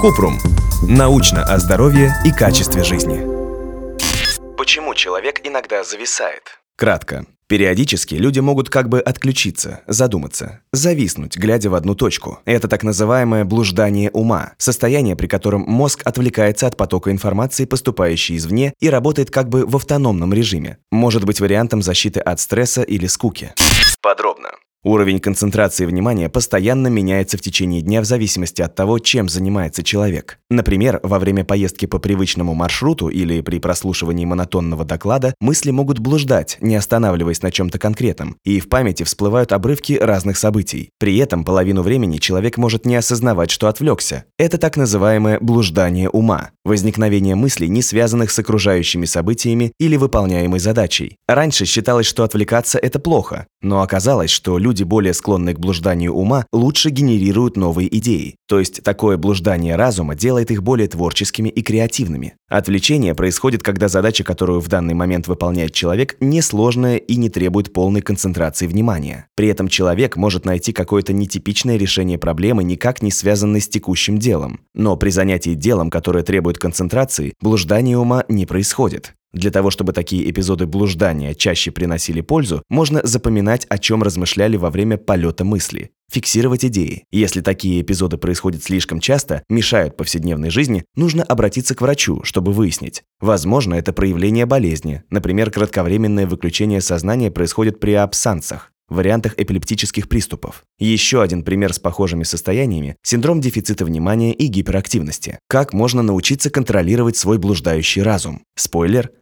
Купрум. Научно о здоровье и качестве жизни. Почему человек иногда зависает? Кратко. Периодически люди могут как бы отключиться, задуматься, зависнуть, глядя в одну точку. Это так называемое блуждание ума, состояние, при котором мозг отвлекается от потока информации, поступающей извне, и работает как бы в автономном режиме. Может быть вариантом защиты от стресса или скуки. Подробно. Уровень концентрации внимания постоянно меняется в течение дня в зависимости от того, чем занимается человек. Например, во время поездки по привычному маршруту или при прослушивании монотонного доклада мысли могут блуждать, не останавливаясь на чем-то конкретном, и в памяти всплывают обрывки разных событий. При этом половину времени человек может не осознавать, что отвлекся. Это так называемое блуждание ума, возникновение мыслей, не связанных с окружающими событиями или выполняемой задачей. Раньше считалось, что отвлекаться – это плохо, но оказалось, что люди люди, более склонные к блужданию ума, лучше генерируют новые идеи. То есть такое блуждание разума делает их более творческими и креативными. Отвлечение происходит, когда задача, которую в данный момент выполняет человек, несложная и не требует полной концентрации внимания. При этом человек может найти какое-то нетипичное решение проблемы, никак не связанной с текущим делом. Но при занятии делом, которое требует концентрации, блуждание ума не происходит. Для того, чтобы такие эпизоды блуждания чаще приносили пользу, можно запоминать, о чем размышляли во время полета мысли, фиксировать идеи. Если такие эпизоды происходят слишком часто, мешают повседневной жизни, нужно обратиться к врачу, чтобы выяснить. Возможно, это проявление болезни. Например, кратковременное выключение сознания происходит при абсансах вариантах эпилептических приступов. Еще один пример с похожими состояниями – синдром дефицита внимания и гиперактивности. Как можно научиться контролировать свой блуждающий разум? Спойлер –